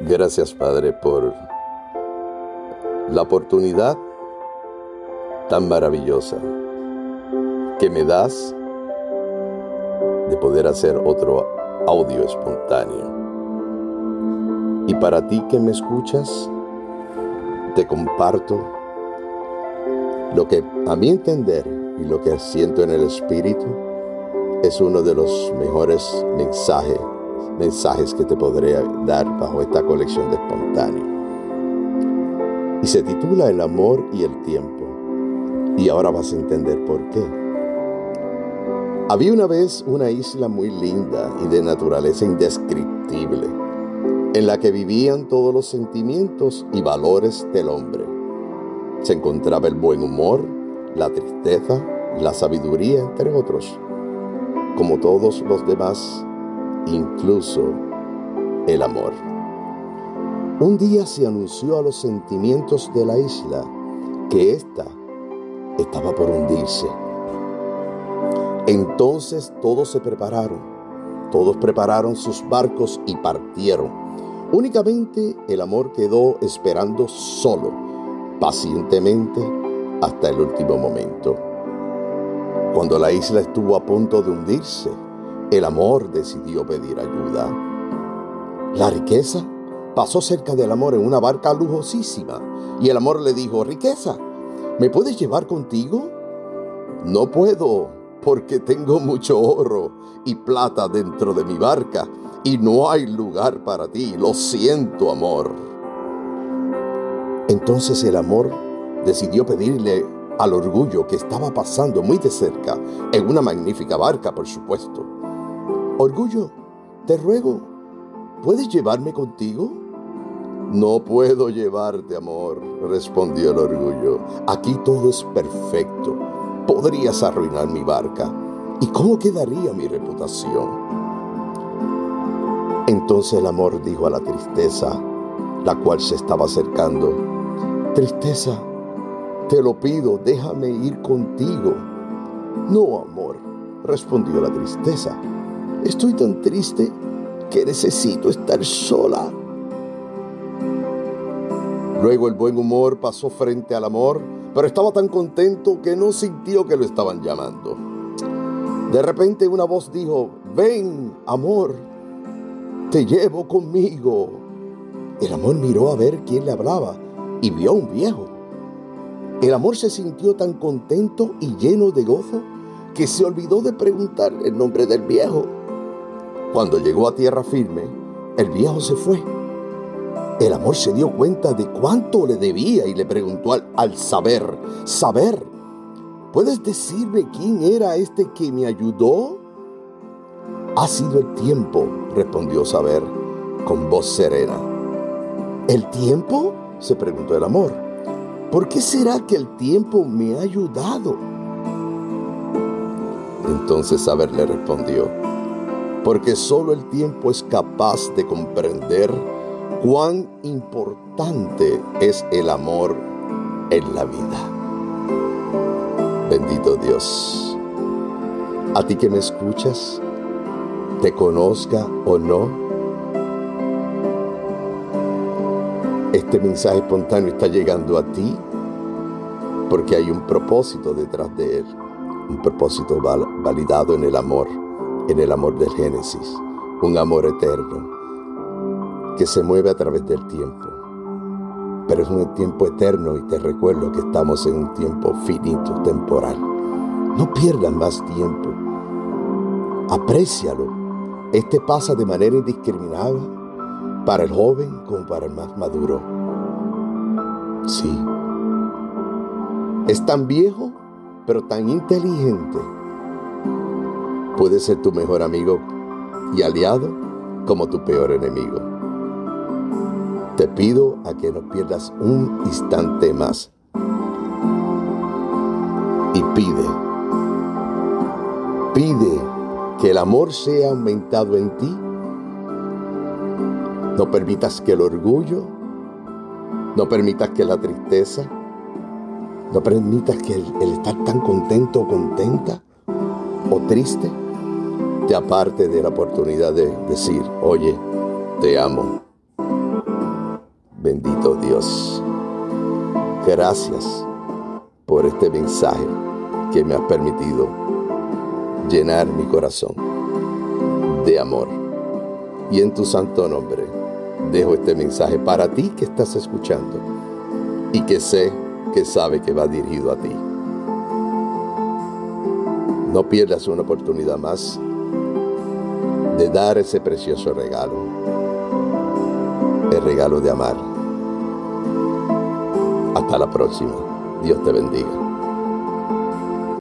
Gracias Padre por la oportunidad tan maravillosa que me das de poder hacer otro audio espontáneo. Y para ti que me escuchas, te comparto lo que a mi entender y lo que siento en el Espíritu es uno de los mejores mensajes mensajes que te podré dar bajo esta colección de espontáneo. Y se titula El amor y el tiempo. Y ahora vas a entender por qué. Había una vez una isla muy linda y de naturaleza indescriptible, en la que vivían todos los sentimientos y valores del hombre. Se encontraba el buen humor, la tristeza, la sabiduría, entre otros. Como todos los demás incluso el amor. Un día se anunció a los sentimientos de la isla que ésta estaba por hundirse. Entonces todos se prepararon, todos prepararon sus barcos y partieron. Únicamente el amor quedó esperando solo, pacientemente, hasta el último momento. Cuando la isla estuvo a punto de hundirse, el amor decidió pedir ayuda. La riqueza pasó cerca del amor en una barca lujosísima y el amor le dijo, riqueza, ¿me puedes llevar contigo? No puedo, porque tengo mucho oro y plata dentro de mi barca y no hay lugar para ti. Lo siento, amor. Entonces el amor decidió pedirle al orgullo que estaba pasando muy de cerca, en una magnífica barca, por supuesto, Orgullo, te ruego, ¿puedes llevarme contigo? No puedo llevarte, amor, respondió el orgullo. Aquí todo es perfecto. Podrías arruinar mi barca. ¿Y cómo quedaría mi reputación? Entonces el amor dijo a la tristeza, la cual se estaba acercando, Tristeza, te lo pido, déjame ir contigo. No, amor, respondió la tristeza. Estoy tan triste que necesito estar sola. Luego el buen humor pasó frente al amor, pero estaba tan contento que no sintió que lo estaban llamando. De repente una voz dijo, ven, amor, te llevo conmigo. El amor miró a ver quién le hablaba y vio a un viejo. El amor se sintió tan contento y lleno de gozo que se olvidó de preguntar el nombre del viejo. Cuando llegó a tierra firme, el viejo se fue. El amor se dio cuenta de cuánto le debía y le preguntó al, saber, saber, ¿puedes decirme quién era este que me ayudó? Ha sido el tiempo, respondió saber con voz serena. ¿El tiempo? se preguntó el amor. ¿Por qué será que el tiempo me ha ayudado? Entonces saber le respondió, porque solo el tiempo es capaz de comprender cuán importante es el amor en la vida. Bendito Dios. A ti que me escuchas, te conozca o no, este mensaje espontáneo está llegando a ti porque hay un propósito detrás de él, un propósito validado en el amor en el amor del Génesis, un amor eterno que se mueve a través del tiempo. Pero es un tiempo eterno y te recuerdo que estamos en un tiempo finito, temporal. No pierdas más tiempo. Aprécialo. Este pasa de manera indiscriminada para el joven como para el más maduro. Sí. Es tan viejo, pero tan inteligente puede ser tu mejor amigo y aliado como tu peor enemigo. Te pido a que no pierdas un instante más. Y pide, pide que el amor sea aumentado en ti. No permitas que el orgullo, no permitas que la tristeza, no permitas que el, estar tan contento o contenta o triste te aparte de la oportunidad de decir, oye, te amo. Bendito Dios. Gracias por este mensaje que me has permitido llenar mi corazón de amor. Y en tu santo nombre dejo este mensaje para ti que estás escuchando y que sé que sabe que va dirigido a ti. No pierdas una oportunidad más de dar ese precioso regalo, el regalo de amar. Hasta la próxima. Dios te bendiga.